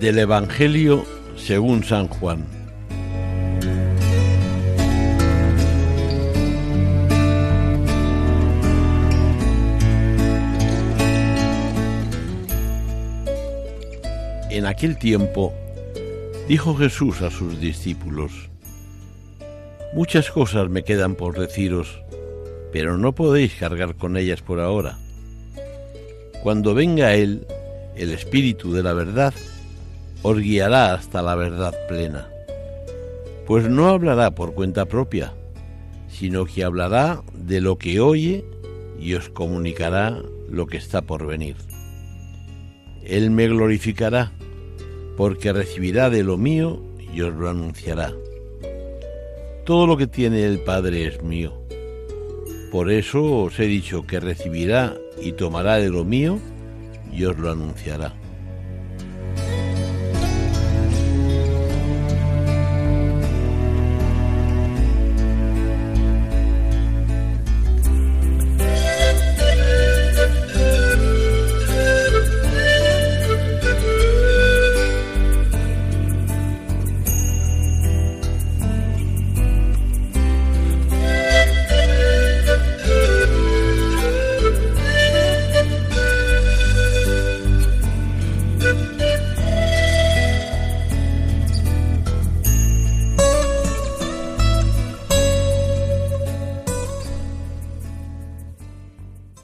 Del Evangelio según San Juan. En aquel tiempo dijo Jesús a sus discípulos, Muchas cosas me quedan por deciros, pero no podéis cargar con ellas por ahora. Cuando venga Él, el Espíritu de la verdad, os guiará hasta la verdad plena, pues no hablará por cuenta propia, sino que hablará de lo que oye y os comunicará lo que está por venir. Él me glorificará, porque recibirá de lo mío y os lo anunciará. Todo lo que tiene el Padre es mío. Por eso os he dicho que recibirá y tomará de lo mío y os lo anunciará.